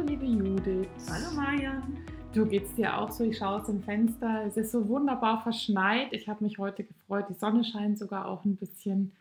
Hallo liebe Judith. Hallo Marian. Du geht's dir auch so? Ich schaue aus dem Fenster. Es ist so wunderbar verschneit. Ich habe mich heute gefreut. Die Sonne scheint sogar auch ein bisschen.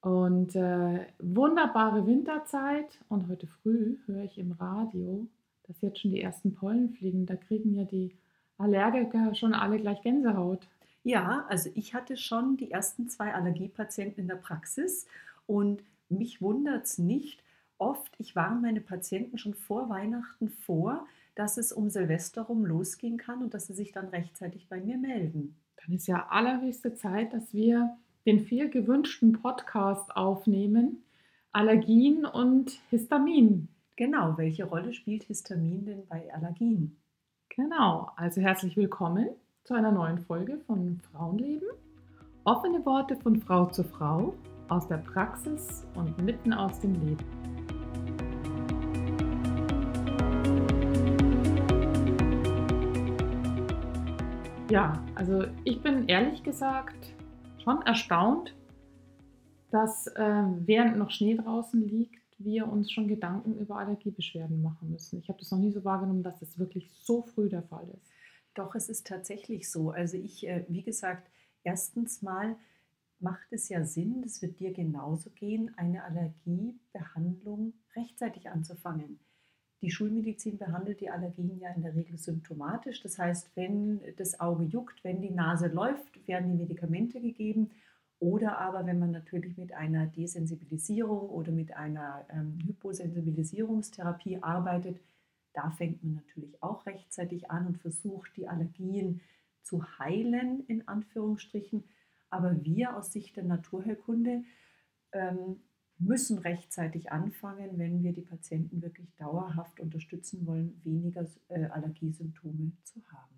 Und äh, wunderbare Winterzeit. Und heute früh höre ich im Radio, dass jetzt schon die ersten Pollen fliegen. Da kriegen ja die Allergiker schon alle gleich Gänsehaut. Ja, also ich hatte schon die ersten zwei Allergiepatienten in der Praxis und mich wundert es nicht. Oft, ich warne meine Patienten schon vor Weihnachten vor, dass es um Silvester rum losgehen kann und dass sie sich dann rechtzeitig bei mir melden. Dann ist ja allerhöchste Zeit, dass wir den viel gewünschten Podcast aufnehmen. Allergien und Histamin. Genau, welche Rolle spielt Histamin denn bei Allergien? Genau, also herzlich willkommen zu einer neuen Folge von Frauenleben. Offene Worte von Frau zu Frau aus der Praxis und mitten aus dem Leben. Ja, also ich bin ehrlich gesagt schon erstaunt, dass äh, während noch Schnee draußen liegt, wir uns schon Gedanken über Allergiebeschwerden machen müssen. Ich habe das noch nie so wahrgenommen, dass das wirklich so früh der Fall ist. Doch, es ist tatsächlich so. Also ich, äh, wie gesagt, erstens mal macht es ja Sinn, das wird dir genauso gehen, eine Allergiebehandlung rechtzeitig anzufangen. Die Schulmedizin behandelt die Allergien ja in der Regel symptomatisch. Das heißt, wenn das Auge juckt, wenn die Nase läuft, werden die Medikamente gegeben. Oder aber, wenn man natürlich mit einer Desensibilisierung oder mit einer ähm, Hyposensibilisierungstherapie arbeitet, da fängt man natürlich auch rechtzeitig an und versucht, die Allergien zu heilen, in Anführungsstrichen. Aber wir aus Sicht der Naturheilkunde ähm, müssen rechtzeitig anfangen, wenn wir die Patienten wirklich dauerhaft unterstützen wollen, weniger äh, Allergiesymptome zu haben.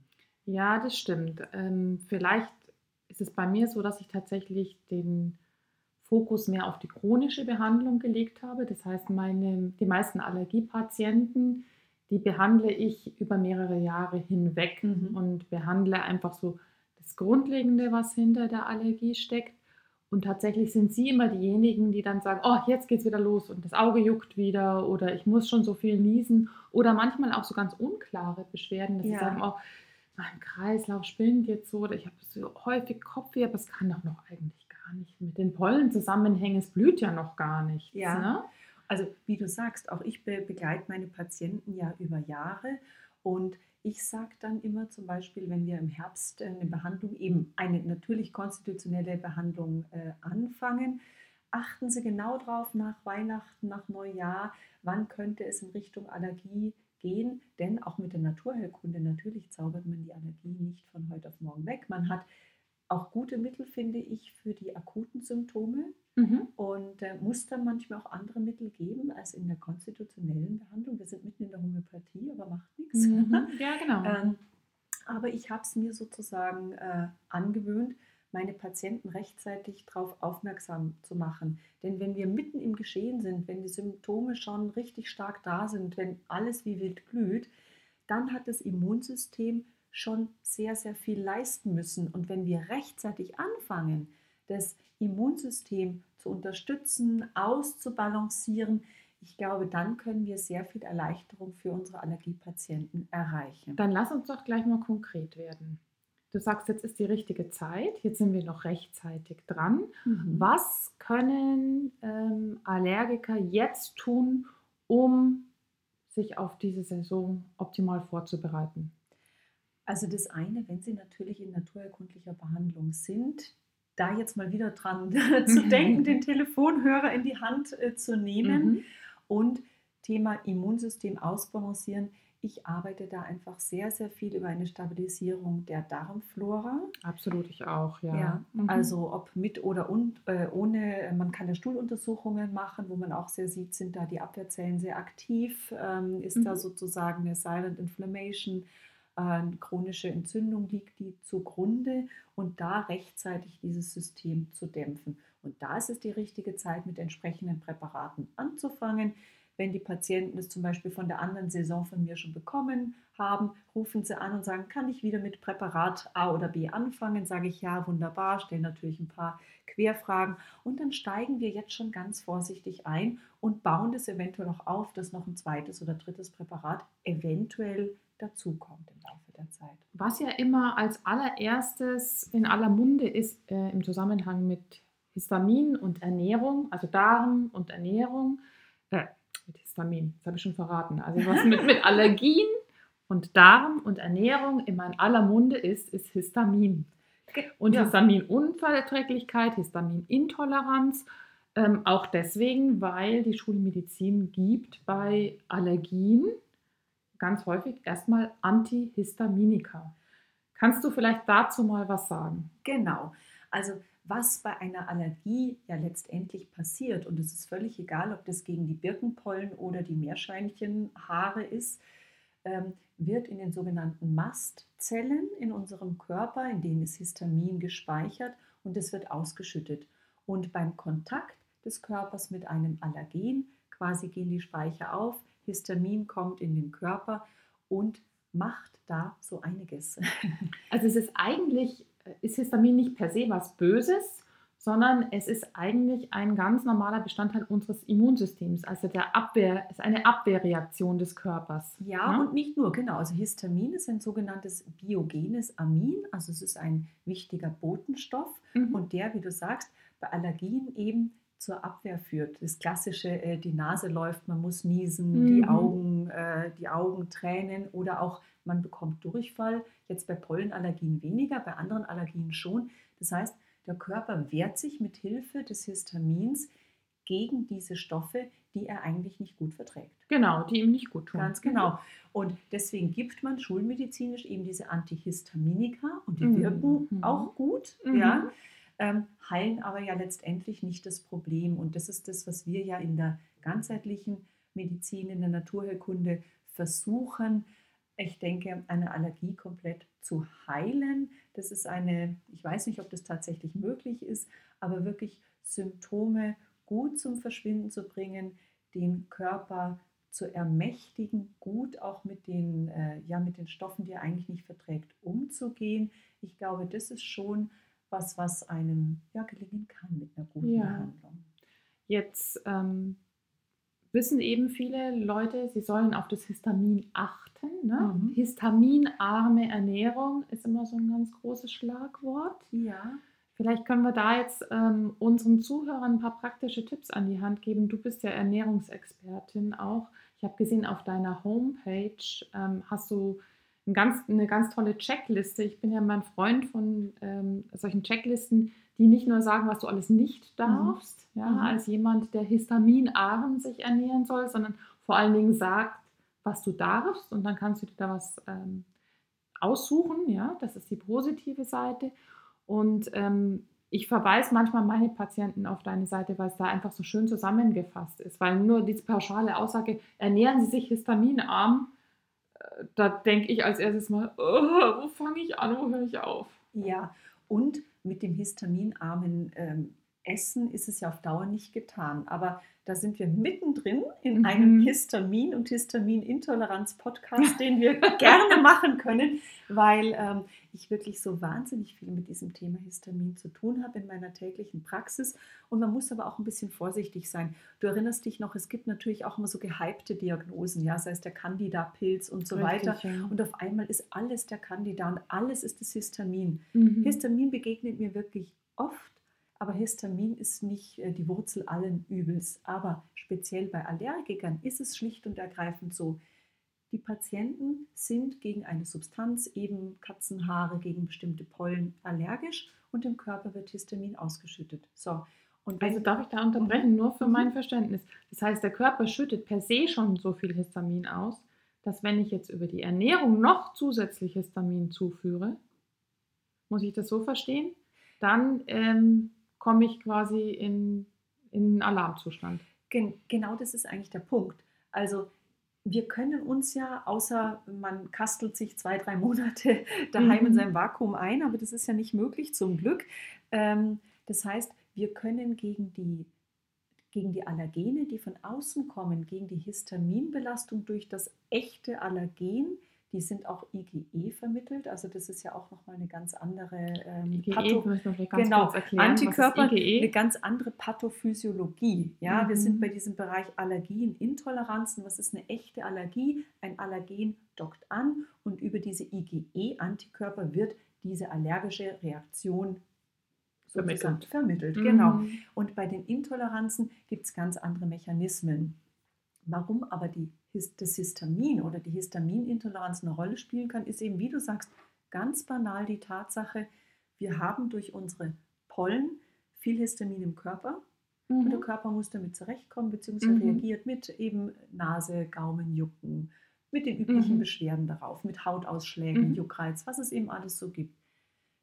Ja, das stimmt. Ähm, vielleicht ist es bei mir so, dass ich tatsächlich den Fokus mehr auf die chronische Behandlung gelegt habe. Das heißt, meine, die meisten Allergiepatienten die behandle ich über mehrere Jahre hinweg mhm. und behandle einfach so das Grundlegende, was hinter der Allergie steckt. Und tatsächlich sind sie immer diejenigen, die dann sagen, oh, jetzt geht's wieder los und das Auge juckt wieder oder ich muss schon so viel niesen oder manchmal auch so ganz unklare Beschwerden, dass ja. sie sagen, oh, mein Kreislauf spinnt jetzt so oder ich habe so häufig Kopfweh, aber es kann doch noch eigentlich gar nicht mit den Pollen zusammenhängen. Es blüht ja noch gar nichts. Ja. Ne? Also wie du sagst, auch ich be begleite meine Patienten ja über Jahre und ich sage dann immer zum Beispiel, wenn wir im Herbst eine Behandlung, eben eine natürlich konstitutionelle Behandlung äh, anfangen, achten Sie genau drauf nach Weihnachten, nach Neujahr, wann könnte es in Richtung Allergie gehen. Denn auch mit der Naturheilkunde natürlich zaubert man die Allergie nicht von heute auf morgen weg. Man hat auch gute Mittel, finde ich, für die akuten Symptome mhm. und äh, muss dann manchmal auch andere Mittel geben als in der konstitutionellen Behandlung. Wir sind mitten in der Homöopathie, aber macht nichts. Mhm. Ja, genau. ähm, aber ich habe es mir sozusagen äh, angewöhnt, meine Patienten rechtzeitig darauf aufmerksam zu machen. Denn wenn wir mitten im Geschehen sind, wenn die Symptome schon richtig stark da sind, wenn alles wie wild glüht, dann hat das Immunsystem schon sehr, sehr viel leisten müssen. Und wenn wir rechtzeitig anfangen, das Immunsystem zu unterstützen, auszubalancieren, ich glaube, dann können wir sehr viel Erleichterung für unsere Allergiepatienten erreichen. Dann lass uns doch gleich mal konkret werden. Du sagst, jetzt ist die richtige Zeit, jetzt sind wir noch rechtzeitig dran. Mhm. Was können ähm, Allergiker jetzt tun, um sich auf diese Saison optimal vorzubereiten? Also das eine, wenn Sie natürlich in naturerkundlicher Behandlung sind, da jetzt mal wieder dran zu denken, den Telefonhörer in die Hand äh, zu nehmen mhm. und Thema Immunsystem ausbalancieren. Ich arbeite da einfach sehr, sehr viel über eine Stabilisierung der Darmflora. Absolut, ich auch, ja. ja mhm. Also ob mit oder un, äh, ohne, man kann ja Stuhluntersuchungen machen, wo man auch sehr sieht, sind da die Abwehrzellen sehr aktiv, ähm, ist mhm. da sozusagen eine Silent Inflammation eine chronische Entzündung liegt die zugrunde und da rechtzeitig dieses System zu dämpfen. Und da ist es die richtige Zeit, mit entsprechenden Präparaten anzufangen. wenn die Patienten es zum Beispiel von der anderen Saison von mir schon bekommen haben, rufen sie an und sagen, kann ich wieder mit Präparat A oder B anfangen? Sage ich ja, wunderbar, stelle natürlich ein paar Querfragen und dann steigen wir jetzt schon ganz vorsichtig ein und bauen das eventuell auch auf, dass noch ein zweites oder drittes Präparat eventuell dazukommt im Laufe der Zeit. Was ja immer als allererstes in aller Munde ist äh, im Zusammenhang mit Histamin und Ernährung, also Darm und Ernährung, äh, mit Histamin, das habe ich schon verraten, also was mit, mit Allergien und Darm und Ernährung immer in aller Munde ist, ist Histamin. Und ja. Histaminunverträglichkeit, Histaminintoleranz, ähm, auch deswegen, weil die Schulmedizin gibt bei Allergien ganz häufig erstmal Antihistaminika. Kannst du vielleicht dazu mal was sagen? Genau. Also was bei einer Allergie ja letztendlich passiert, und es ist völlig egal, ob das gegen die Birkenpollen oder die Meerschweinchenhaare ist, ähm, wird in den sogenannten Mastzellen in unserem Körper, in denen ist Histamin gespeichert und es wird ausgeschüttet. Und beim Kontakt des Körpers mit einem Allergen, quasi gehen die Speicher auf, Histamin kommt in den Körper und macht da so einiges. Also es ist eigentlich, ist Histamin nicht per se was Böses, sondern es ist eigentlich ein ganz normaler Bestandteil unseres Immunsystems. Also der Abwehr ist eine Abwehrreaktion des Körpers. Ja, ja, und nicht nur, genau. Also Histamin ist ein sogenanntes biogenes Amin, also es ist ein wichtiger Botenstoff mhm. und der, wie du sagst, bei Allergien eben zur Abwehr führt. Das klassische, äh, die Nase läuft, man muss niesen, mhm. die Augen, äh, die Augen tränen oder auch man bekommt Durchfall. Jetzt bei Pollenallergien weniger, bei anderen Allergien schon. Das heißt, der Körper wehrt sich mit Hilfe des Histamins gegen diese Stoffe, die er eigentlich nicht gut verträgt. Genau, die ihm nicht gut tun. Ganz genau. Und deswegen gibt man schulmedizinisch eben diese Antihistaminika und die mhm. wirken mhm. auch gut, mhm. ja, ähm, heilen aber ja letztendlich nicht das Problem. Und das ist das, was wir ja in der ganzheitlichen Medizin, in der Naturheilkunde versuchen, ich denke, eine Allergie komplett zu heilen. Das ist eine, ich weiß nicht, ob das tatsächlich möglich ist, aber wirklich Symptome gut zum Verschwinden zu bringen, den Körper zu ermächtigen, gut auch mit den, äh, ja, mit den Stoffen, die er eigentlich nicht verträgt, umzugehen. Ich glaube, das ist schon was, was einem ja, gelingen kann mit einer guten ja. Behandlung. Jetzt ähm, wissen eben viele Leute, sie sollen auf das Histamin achten. Ne? Mhm. Histaminarme Ernährung ist immer so ein ganz großes Schlagwort. Ja. Vielleicht können wir da jetzt ähm, unseren Zuhörern ein paar praktische Tipps an die Hand geben. Du bist ja Ernährungsexpertin auch. Ich habe gesehen, auf deiner Homepage ähm, hast du ein ganz, eine ganz tolle Checkliste. Ich bin ja mein Freund von ähm, solchen Checklisten, die nicht nur sagen, was du alles nicht mhm. darfst, mhm. ja, als jemand, der histaminarm sich ernähren soll, sondern vor allen Dingen sagt, was du darfst und dann kannst du dir da was ähm, aussuchen, ja, das ist die positive Seite und ähm, ich verweise manchmal meine Patienten auf deine Seite, weil es da einfach so schön zusammengefasst ist, weil nur diese pauschale Aussage, ernähren Sie sich histaminarm, da denke ich als erstes mal, oh, wo fange ich an, wo höre ich auf? Ja, und mit dem histaminarmen ähm, Essen ist es ja auf Dauer nicht getan. Aber da sind wir mittendrin in mhm. einem Histamin- und Histaminintoleranz-Podcast, den wir gerne machen können, weil ähm, ich wirklich so wahnsinnig viel mit diesem Thema Histamin zu tun habe in meiner täglichen Praxis. Und man muss aber auch ein bisschen vorsichtig sein. Du erinnerst dich noch, es gibt natürlich auch immer so gehypte Diagnosen, ja, sei es der Candida-Pilz und so Richtig, weiter. Ja. Und auf einmal ist alles der Candida und alles ist das Histamin. Mhm. Histamin begegnet mir wirklich oft aber Histamin ist nicht äh, die Wurzel allen Übels. Aber speziell bei Allergikern ist es schlicht und ergreifend so, die Patienten sind gegen eine Substanz, eben Katzenhaare, gegen bestimmte Pollen allergisch und im Körper wird Histamin ausgeschüttet. So. Und also darf ich da unterbrechen, nur für mein. Verständnis. Das heißt, der Körper schüttet per se schon so viel Histamin aus, dass wenn ich jetzt über die Ernährung noch zusätzlich Histamin zuführe, muss ich das so verstehen, dann ähm, komme ich quasi in, in einen Alarmzustand. Gen genau das ist eigentlich der Punkt. Also wir können uns ja, außer man kastelt sich zwei, drei Monate daheim mhm. in seinem Vakuum ein, aber das ist ja nicht möglich zum Glück. Ähm, das heißt, wir können gegen die gegen die Allergene, die von außen kommen, gegen die Histaminbelastung durch das echte Allergen, die sind auch IgE vermittelt. Also das ist ja auch nochmal eine ganz andere ähm, IgE, Patho wir ganz genau, kurz erklären. Antikörper, IgE? eine ganz andere Pathophysiologie. Ja, wir Mhm. sind bei diesem Bereich Allergien, Intoleranzen. Was ist eine echte Allergie? Ein Allergen dockt an und über diese IgE-Antikörper wird diese allergische Reaktion Vermittelt. vermittelt. Mhm. Genau. Und bei den Intoleranzen gibt es ganz andere Mechanismen. Warum aber die, das Histamin oder die Histaminintoleranz eine Rolle spielen kann, ist eben, wie du sagst, ganz banal die Tatsache, wir haben durch unsere Pollen viel Histamin im Körper und der Mhm. Körper muss damit zurechtkommen, beziehungsweise Mhm. reagiert mit eben Nase, Gaumen, Jucken, mit den üblichen Mhm. Beschwerden darauf, mit Hautausschlägen, Mhm. Juckreiz, was es eben alles so gibt.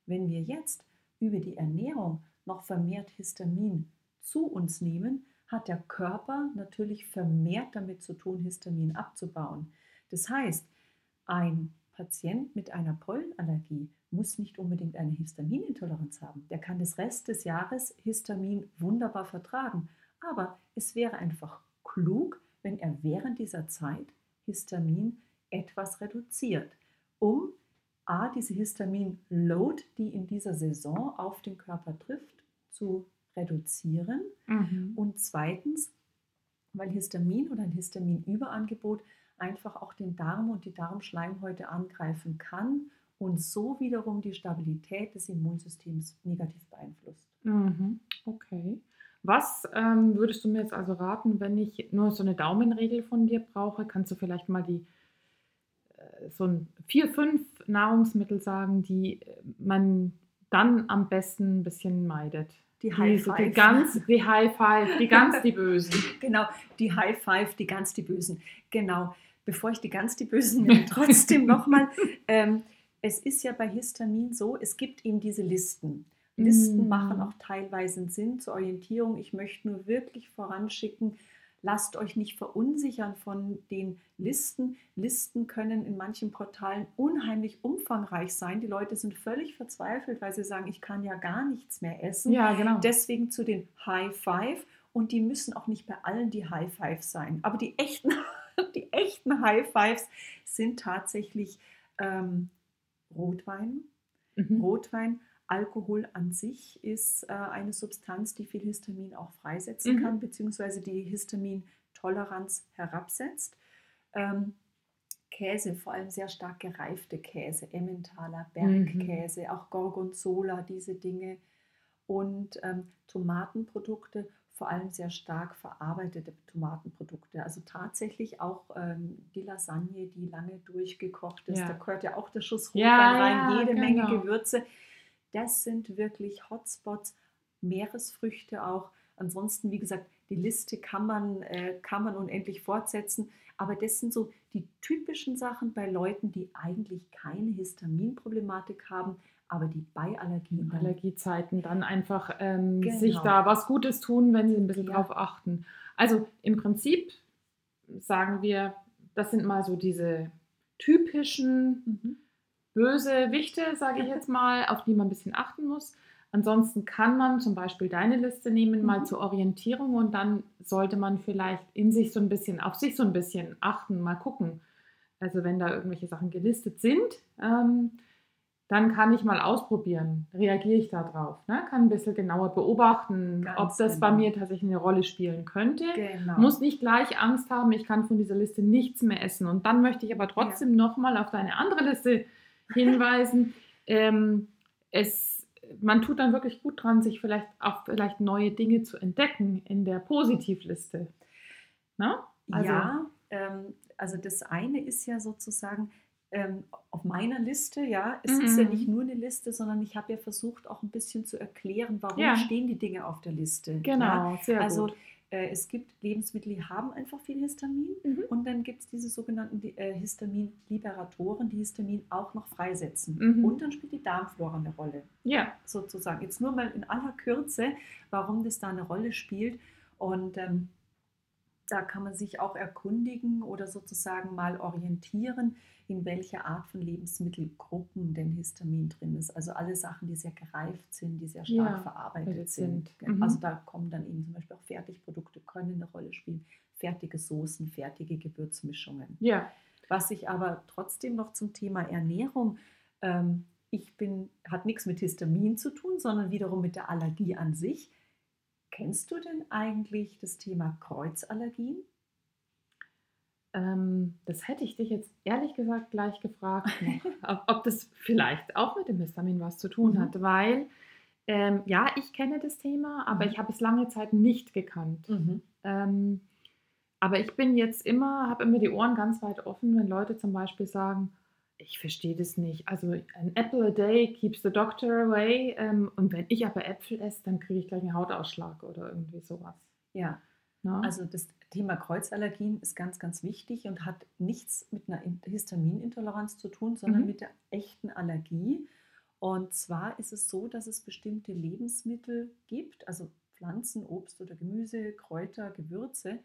Wenn wir jetzt über die Ernährung noch vermehrt Histamin zu uns nehmen, hat der Körper natürlich vermehrt damit zu tun, Histamin abzubauen. Das heißt, ein Patient mit einer Pollenallergie muss nicht unbedingt eine Histaminintoleranz haben. Der kann das Rest des Jahres Histamin wunderbar vertragen. Aber es wäre einfach klug, wenn er während dieser Zeit Histamin etwas reduziert, um A, diese Histamin-Load, die in dieser Saison auf den Körper trifft, zu reduzieren Mhm. und zweitens, weil Histamin oder ein Histaminüberangebot einfach auch den Darm und die Darmschleimhäute angreifen kann und so wiederum die Stabilität des Immunsystems negativ beeinflusst. Mhm. Okay. Was ähm, würdest du mir jetzt also raten, wenn ich nur so eine Daumenregel von dir brauche? Kannst du vielleicht mal die äh, so ein vier, fünf Nahrungsmittel sagen, die äh, man dann am besten ein bisschen meidet? Die High die, die Five. ganz, die High Five, die ganz die Bösen. Genau, die High Five, die ganz die Bösen. Genau. Bevor ich die ganz die Bösen nenne, trotzdem nochmal. Ähm, es ist ja bei Histamin so, es gibt eben diese Listen. Listen Mm. machen auch teilweise Sinn zur Orientierung. Ich möchte nur wirklich voranschicken, lasst euch nicht verunsichern von den Listen. Listen können in manchen Portalen unheimlich umfangreich sein. Die Leute sind völlig verzweifelt, weil sie sagen, ich kann ja gar nichts mehr essen. Ja, genau. Deswegen zu den High Five und die müssen auch nicht bei allen die High Five sein. Aber die echten, die echten High Fives sind tatsächlich ähm, Rotwein. Mhm. Rotwein, Alkohol an sich ist äh, eine Substanz, die viel Histamin auch freisetzen Mhm. kann, beziehungsweise die Histamintoleranz herabsetzt. Ähm, Käse, vor allem sehr stark gereifte Käse, Emmentaler, Bergkäse, auch Gorgonzola, diese Dinge. Und ähm, Tomatenprodukte, vor allem sehr stark verarbeitete Tomatenprodukte. Also tatsächlich auch ähm, die Lasagne, die lange durchgekocht ist. Ja. Da gehört ja auch der Schuss Rotwein Ja, rein, jede Menge genau. Gewürze. Das sind wirklich Hotspots, Meeresfrüchte auch. Ansonsten, wie gesagt, die Liste kann man, äh, kann man unendlich fortsetzen. Aber das sind so die typischen Sachen bei Leuten, die eigentlich keine Histaminproblematik haben, aber die bei Allergien Allergiezeiten dann einfach ähm, Genau. sich da was Gutes tun, wenn sie ein bisschen Ja. drauf achten. Also im Prinzip sagen wir, das sind mal so diese typischen Mhm. Bösewichte, sage ich jetzt mal, auf die man ein bisschen achten muss. Ansonsten kann man zum Beispiel deine Liste nehmen, mal Mhm. zur Orientierung und dann sollte man vielleicht in sich so ein bisschen, auf sich so ein bisschen achten, mal gucken. Also wenn da irgendwelche Sachen gelistet sind, ähm, dann kann ich mal ausprobieren, reagiere ich da drauf. Ne? Kann ein bisschen genauer beobachten, Ganz ob das bei genau. mir tatsächlich eine Rolle spielen könnte. Genau. Muss nicht gleich Angst haben, ich kann von dieser Liste nichts mehr essen. Und dann möchte ich aber trotzdem nochmal auf deine andere Liste hinweisen. ähm, es, man tut dann wirklich gut dran, sich vielleicht auch vielleicht neue Dinge zu entdecken in der Positivliste. Ne? Also- ja, ähm, also das eine ist ja sozusagen ähm, auf meiner Liste, ja, es ist ja Mhm. nicht nur eine Liste, sondern ich habe ja versucht auch ein bisschen zu erklären, warum Ja. stehen die Dinge auf der Liste. Ja? Genau, sehr Also gut. Äh, es gibt Lebensmittel, die haben einfach viel Histamin Mhm. und dann gibt es diese sogenannten äh, Histaminliberatoren, die Histamin auch noch freisetzen. Mhm. Und dann spielt die Darmflora eine Rolle Ja, sozusagen. Jetzt nur mal in aller Kürze, warum das da eine Rolle spielt. Und ähm, da kann man sich auch erkundigen oder sozusagen mal orientieren, in welcher Art von Lebensmittelgruppen denn Histamin drin ist. Also alle Sachen, die sehr gereift sind, die sehr stark Ja, verarbeitet sind. sind. Mhm. Also da kommen dann eben zum Beispiel auch Fertigprodukte, können eine Rolle spielen, fertige Soßen, fertige Gewürzmischungen. Ja, Was ich aber trotzdem noch zum Thema Ernährung, ähm, ich bin, hat nichts mit Histamin zu tun, sondern wiederum mit der Allergie an sich. Kennst du denn eigentlich das Thema Kreuzallergien? Ähm, das hätte ich dich jetzt ehrlich gesagt gleich gefragt, ob, ob das vielleicht auch mit dem Histamin was zu tun Mhm. hat, weil ähm, ja, ich kenne das Thema, aber Mhm. ich habe es lange Zeit nicht gekannt. Ähm, aber ich bin jetzt immer, habe immer die Ohren ganz weit offen, wenn Leute zum Beispiel sagen, ich verstehe das nicht. Also an apple a day keeps the doctor away. Ähm, und wenn ich aber Äpfel esse, dann kriege ich gleich einen Hautausschlag oder irgendwie sowas. Ja, Ne? also das Thema Kreuzallergien ist ganz, ganz wichtig und hat nichts mit einer In- Histaminintoleranz zu tun, sondern Mhm. mit der echten Allergie. Und zwar ist es so, dass es bestimmte Lebensmittel gibt, also Pflanzen, Obst oder Gemüse, Kräuter, Gewürze,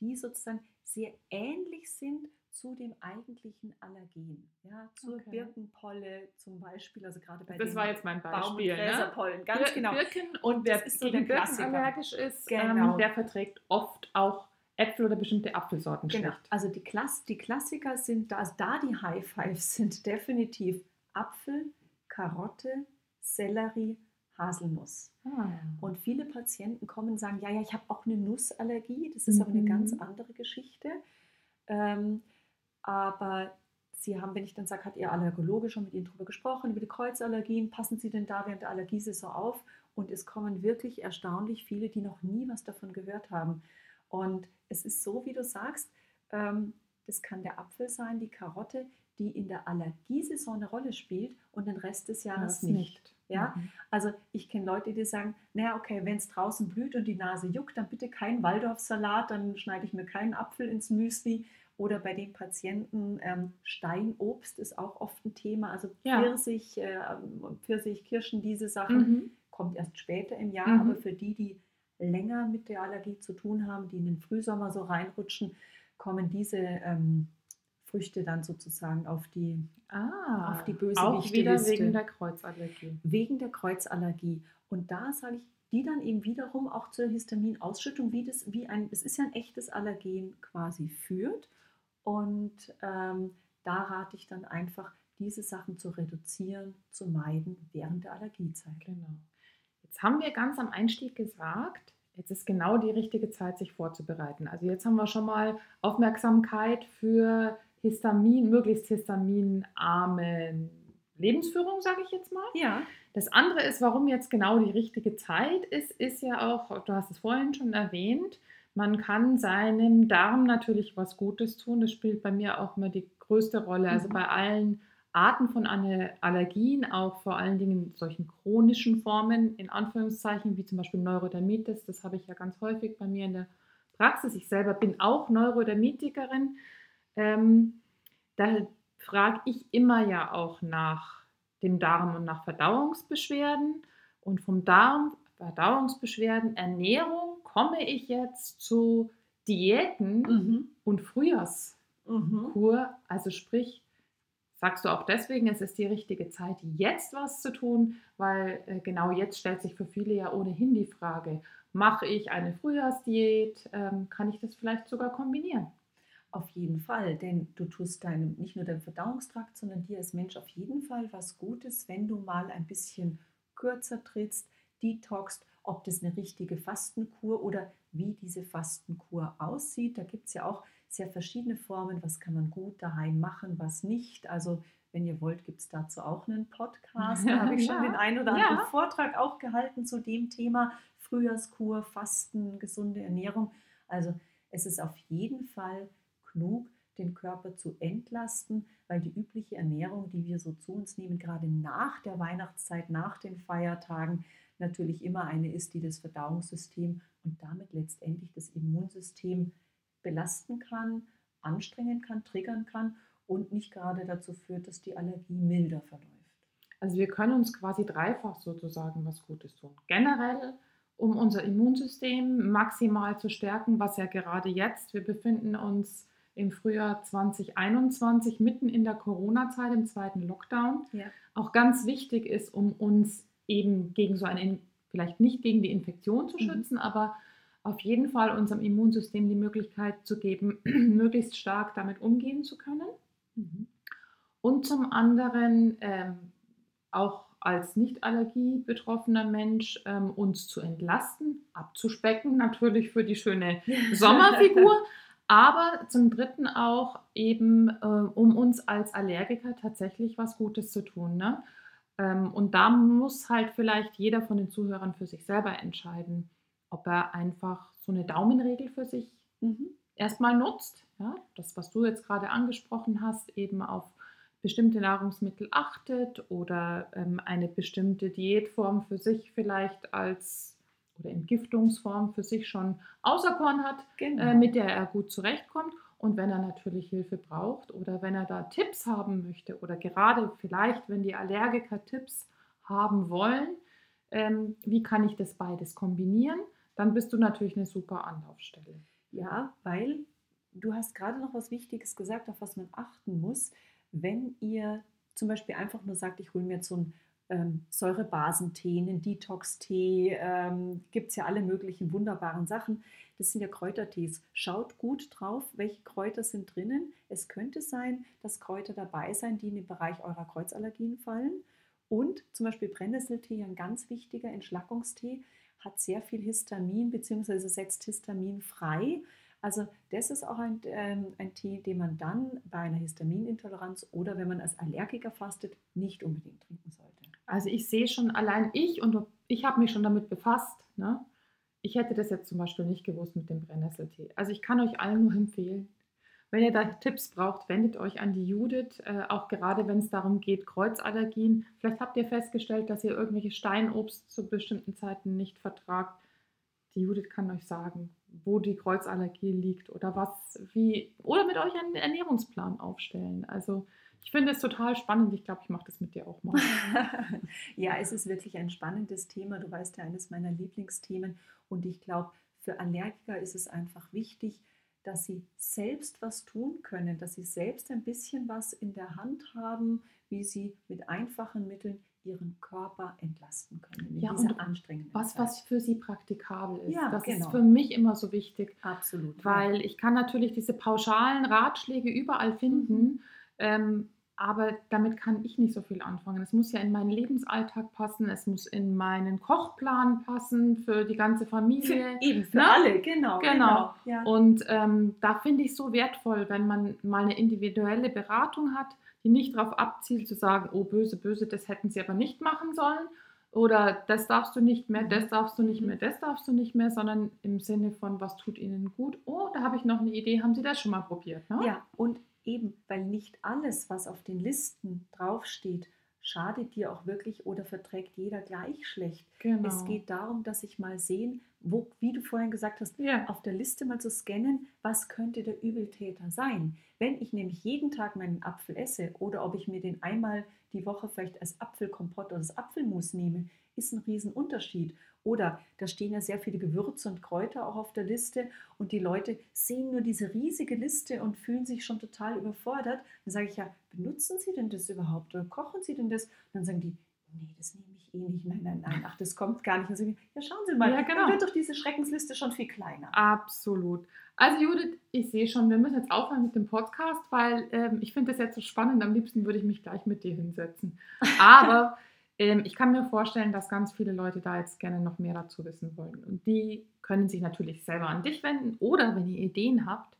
die sozusagen sehr ähnlich sind zu dem eigentlichen Allergen. Ja, zur Okay. Birkenpolle zum Beispiel, also gerade bei das war jetzt mein Beispiel. Ne? Gräserpollen, ganz Bir- genau. Birken Und wer ist so der Birken Klassiker. allergisch ist, Genau. ähm, der verträgt oft auch Äpfel oder bestimmte Apfelsorten Genau. schlecht. Also die, Klass die Klassiker sind, da, also da die High Fives sind definitiv Apfel, Karotte, Sellerie, Haselnuss. Ah. Und viele Patienten kommen und sagen, ja, ja, ich habe auch eine Nussallergie. Das ist aber eine Mhm. ganz andere Geschichte. Ähm, aber Sie haben, wenn ich dann sage, hat Ihr Allergologe schon mit Ihnen darüber gesprochen, über die Kreuzallergien, passen Sie denn da während der Allergiesaison auf? Und es kommen wirklich erstaunlich viele, die noch nie was davon gehört haben. Und es ist so, wie du sagst, ähm, das kann der Apfel sein, die Karotte, die in der Allergiesaison eine Rolle spielt und den Rest des Jahres Das nicht. Ja? Mhm. Also ich kenne Leute, die sagen, naja, okay, wenn es draußen blüht und die Nase juckt, dann bitte keinen Waldorfsalat, dann schneide ich mir keinen Apfel ins Müsli. Oder bei den Patienten ähm, Steinobst ist auch oft ein Thema. Also Ja. Pfirsich, äh, Pfirsich, Kirschen, diese Sachen Mhm. kommt erst später im Jahr. Mhm. Aber für die, die länger mit der Allergie zu tun haben, die in den Frühsommer so reinrutschen, kommen diese ähm, Früchte dann sozusagen auf die Ah, Auf die auch Bösewichte wieder wegen der Kreuzallergie. wegen der Kreuzallergie. Und da sage ich, die dann eben wiederum auch zur Histaminausschüttung, wie das, wie ein, es ist ja ein echtes Allergen quasi führt. Und ähm, da rate ich dann einfach, diese Sachen zu reduzieren, zu meiden während der Allergiezeit. Genau. Jetzt haben wir ganz am Einstieg gesagt, jetzt ist genau die richtige Zeit, sich vorzubereiten. Also jetzt haben wir schon mal Aufmerksamkeit für Histamin, möglichst histaminarme Lebensführung, sage ich jetzt mal. Ja, Das andere ist, warum jetzt genau die richtige Zeit ist, ist ja auch, du hast es vorhin schon erwähnt, man kann seinem Darm natürlich was Gutes tun. Das spielt bei mir auch immer die größte Rolle. Also Mhm. bei allen Arten von Alle- Allergien, auch vor allen Dingen solchen chronischen Formen, in Anführungszeichen, wie zum Beispiel Neurodermitis, das habe ich ja ganz häufig bei mir in der Praxis. Ich selber bin auch Neurodermitikerin. Ähm, da frage ich immer ja auch nach dem Darm und nach Verdauungsbeschwerden. Und vom Darm, Verdauungsbeschwerden, Ernährung komme ich jetzt zu Diäten mhm. und Frühjahrskur. Mhm. Also sprich, sagst du auch deswegen, es ist die richtige Zeit, jetzt was zu tun, weil äh, genau jetzt stellt sich für viele ja ohnehin die Frage, mache ich eine Frühjahrsdiät, ähm, kann ich das vielleicht sogar kombinieren? Auf jeden Fall, denn du tust deinem, nicht nur deinem Verdauungstrakt, sondern dir als Mensch auf jeden Fall was Gutes, wenn du mal ein bisschen kürzer trittst, detoxst, ob das eine richtige Fastenkur oder wie diese Fastenkur aussieht. Da gibt es ja auch sehr verschiedene Formen, was kann man gut daheim machen, was nicht. Also wenn ihr wollt, gibt es dazu auch einen Podcast. Da habe ich schon Ja, den einen oder anderen ja. Vortrag auch gehalten zu dem Thema Frühjahrskur, Fasten, gesunde Ernährung. Also es ist auf jeden Fall klug, den Körper zu entlasten, weil die übliche Ernährung, die wir so zu uns nehmen, gerade nach der Weihnachtszeit, nach den Feiertagen, natürlich immer eine ist, die das Verdauungssystem und damit letztendlich das Immunsystem belasten kann, anstrengen kann, triggern kann und nicht gerade dazu führt, dass die Allergie milder verläuft. Also wir können uns quasi dreifach sozusagen was Gutes tun. Generell um unser Immunsystem maximal zu stärken, was ja gerade jetzt, wir befinden uns im Frühjahr 2021 mitten in der Corona-Zeit, im zweiten Lockdown, ja. auch ganz wichtig ist, um uns eben gegen so eine, vielleicht nicht gegen die Infektion zu mhm. schützen, mhm. aber auf jeden Fall unserem Immunsystem die Möglichkeit zu geben, möglichst stark damit umgehen zu können. Mhm. Und zum anderen ähm, auch als Nicht-Allergie betroffener Mensch ähm, uns zu entlasten, abzuspecken, natürlich für die schöne Sommerfigur, aber zum Dritten auch eben, äh, um uns als Allergiker tatsächlich was Gutes zu tun. Ne? Ähm, und da muss halt vielleicht jeder von den Zuhörern für sich selber entscheiden, ob er einfach so eine Daumenregel für sich mhm. erstmal nutzt. Ja? Das, was du jetzt gerade angesprochen hast, eben auf bestimmte Nahrungsmittel achtet oder ähm, eine bestimmte Diätform für sich vielleicht als oder Entgiftungsform für sich schon auserkoren hat, genau. äh, mit der er gut zurechtkommt. Und wenn er natürlich Hilfe braucht oder wenn er da Tipps haben möchte oder gerade vielleicht, wenn die Allergiker Tipps haben wollen, ähm, wie kann ich das beides kombinieren, dann bist du natürlich eine super Anlaufstelle. Ja, weil du hast gerade noch was Wichtiges gesagt, auf was man achten muss wenn ihr zum Beispiel einfach nur sagt, ich hole mir jetzt so einen ähm, Säurebasentee, einen Detox-Tee, ähm, gibt es ja alle möglichen wunderbaren Sachen. Das sind ja Kräutertees. Schaut gut drauf, welche Kräuter sind drinnen. Es könnte sein, dass Kräuter dabei sein, die in den Bereich eurer Kreuzallergien fallen. Und zum Beispiel Brennnesseltee, ein ganz wichtiger Entschlackungstee, hat sehr viel Histamin bzw. setzt Histamin frei. Also das ist auch ein, ähm, ein Tee, den man dann bei einer Histaminintoleranz oder wenn man als Allergiker fastet, nicht unbedingt trinken sollte. Also ich sehe schon, allein ich und ich habe mich schon damit befasst. Ne? Ich hätte das jetzt zum Beispiel nicht gewusst mit dem Brennnesseltee. Also ich kann euch allen nur empfehlen, wenn ihr da Tipps braucht, wendet euch an die Judith, äh, auch gerade wenn es darum geht, Kreuzallergien. Vielleicht habt ihr festgestellt, dass ihr irgendwelche Steinobst zu bestimmten Zeiten nicht vertragt. Die Judith kann euch sagen, wo die Kreuzallergie liegt oder was, wie, oder mit euch einen Ernährungsplan aufstellen. Also ich finde es total spannend. Ich glaube, ich mache das mit dir auch mal. ja, es ist wirklich ein spannendes Thema. Du weißt ja, eines meiner Lieblingsthemen. Und ich glaube, für Allergiker ist es einfach wichtig, dass sie selbst was tun können, dass sie selbst ein bisschen was in der Hand haben, wie sie mit einfachen Mitteln ihren Körper entlasten können ja, anstrengenden was, Zeit. Was für sie praktikabel ist. Ja, das genau. ist für mich immer so wichtig. Absolut. Weil ja. ich kann natürlich diese pauschalen Ratschläge überall finden, mhm. ähm, aber damit kann ich nicht so viel anfangen. Es muss ja in meinen Lebensalltag passen, es muss in meinen Kochplan passen für die ganze Familie. Für, eben, für ne? alle, genau. Genau. genau ja. Und ähm, da finde ich es so wertvoll, wenn man mal eine individuelle Beratung hat, die nicht darauf abzielt zu sagen, oh böse, böse, das hätten sie aber nicht machen sollen oder das darfst du nicht mehr, das darfst du nicht mehr, das darfst du nicht mehr, sondern im Sinne von, was tut ihnen gut? Oh, da habe ich noch eine Idee, haben sie das schon mal probiert? Ne? Ja, und eben, weil nicht alles, was auf den Listen draufsteht, schadet dir auch wirklich oder verträgt jeder gleich schlecht. Genau. Es geht darum, dass ich mal sehen, wo, wie du vorhin gesagt hast, ja. auf der Liste mal zu scannen, was könnte der Übeltäter sein. Wenn ich nämlich jeden Tag meinen Apfel esse oder ob ich mir den einmal die Woche vielleicht als Apfelkompott oder als Apfelmus nehme, ist ein Riesenunterschied. Oder da stehen ja sehr viele Gewürze und Kräuter auch auf der Liste und die Leute sehen nur diese riesige Liste und fühlen sich schon total überfordert. Dann sage ich ja, benutzen Sie denn das überhaupt oder kochen Sie denn das? Und dann sagen die, nee, das nehme ich eh nicht. Nein, nein, nein, ach, das kommt gar nicht. Und sagen, ja, schauen Sie mal, ja, genau. dann wird doch diese Schreckensliste schon viel kleiner. Absolut. Also Judith, ich sehe schon, wir müssen jetzt aufhören mit dem Podcast, weil ähm, ich finde das jetzt so spannend. Am liebsten würde ich mich gleich mit dir hinsetzen. Aber ich kann mir vorstellen, dass ganz viele Leute da jetzt gerne noch mehr dazu wissen wollen. Und die können sich natürlich selber an dich wenden oder wenn ihr Ideen habt,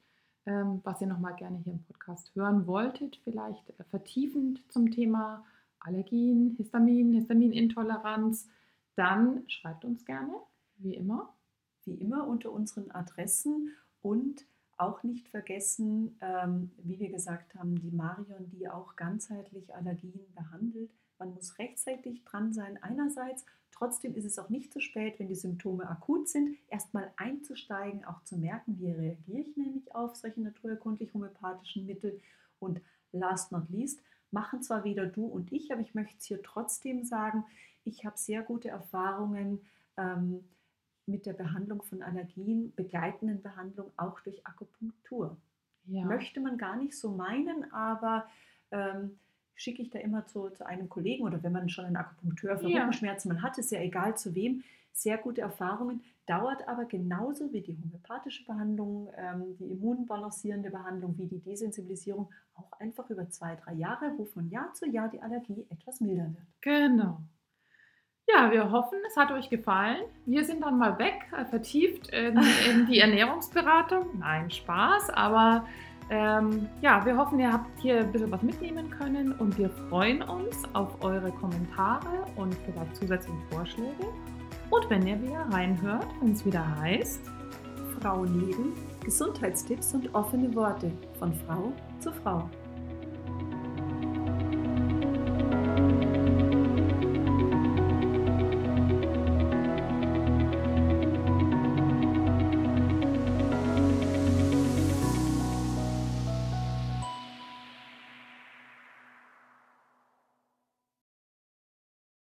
ähm, was ihr nochmal gerne hier im Podcast hören wolltet, vielleicht äh, vertiefend zum Thema Allergien, Histamin, Histaminintoleranz, dann schreibt uns gerne, wie immer. Wie immer unter unseren Adressen und auch nicht vergessen, ähm, wie wir gesagt haben, die Marion, die auch ganzheitlich Allergien behandelt, man muss rechtzeitig dran sein einerseits. Trotzdem ist es auch nicht zu spät, wenn die Symptome akut sind, erstmal einzusteigen, auch zu merken, wie reagiere ich nämlich auf solche naturerkundlich-homöopathischen Mittel. Und last not least, machen zwar weder du und ich, aber ich möchte es hier trotzdem sagen, ich habe sehr gute Erfahrungen ähm, mit der Behandlung von Allergien, begleitenden Behandlung auch durch Akupunktur. Ja. Möchte man gar nicht so meinen, aber ähm, schicke ich da immer zu, zu, einem Kollegen oder wenn man schon einen Akupunkteur für ja. Rückenschmerzen, man hat es ja egal zu wem, sehr gute Erfahrungen, dauert aber genauso wie die homöopathische Behandlung, ähm, die immunbalancierende Behandlung, wie die Desensibilisierung auch einfach über zwei, drei Jahre, wo von Jahr zu Jahr die Allergie etwas milder wird. Genau. Ja, wir hoffen, es hat euch gefallen. Wir sind dann mal weg, äh, vertieft in, in die Ernährungsberatung. Nein, Spaß, aber ähm, ja, wir hoffen, ihr habt hier ein bisschen was mitnehmen können und wir freuen uns auf eure Kommentare und vielleicht zusätzliche Vorschläge. Und wenn ihr wieder reinhört, wenn es wieder heißt, Frauenleben, Gesundheitstipps und offene Worte von Frau zu Frau.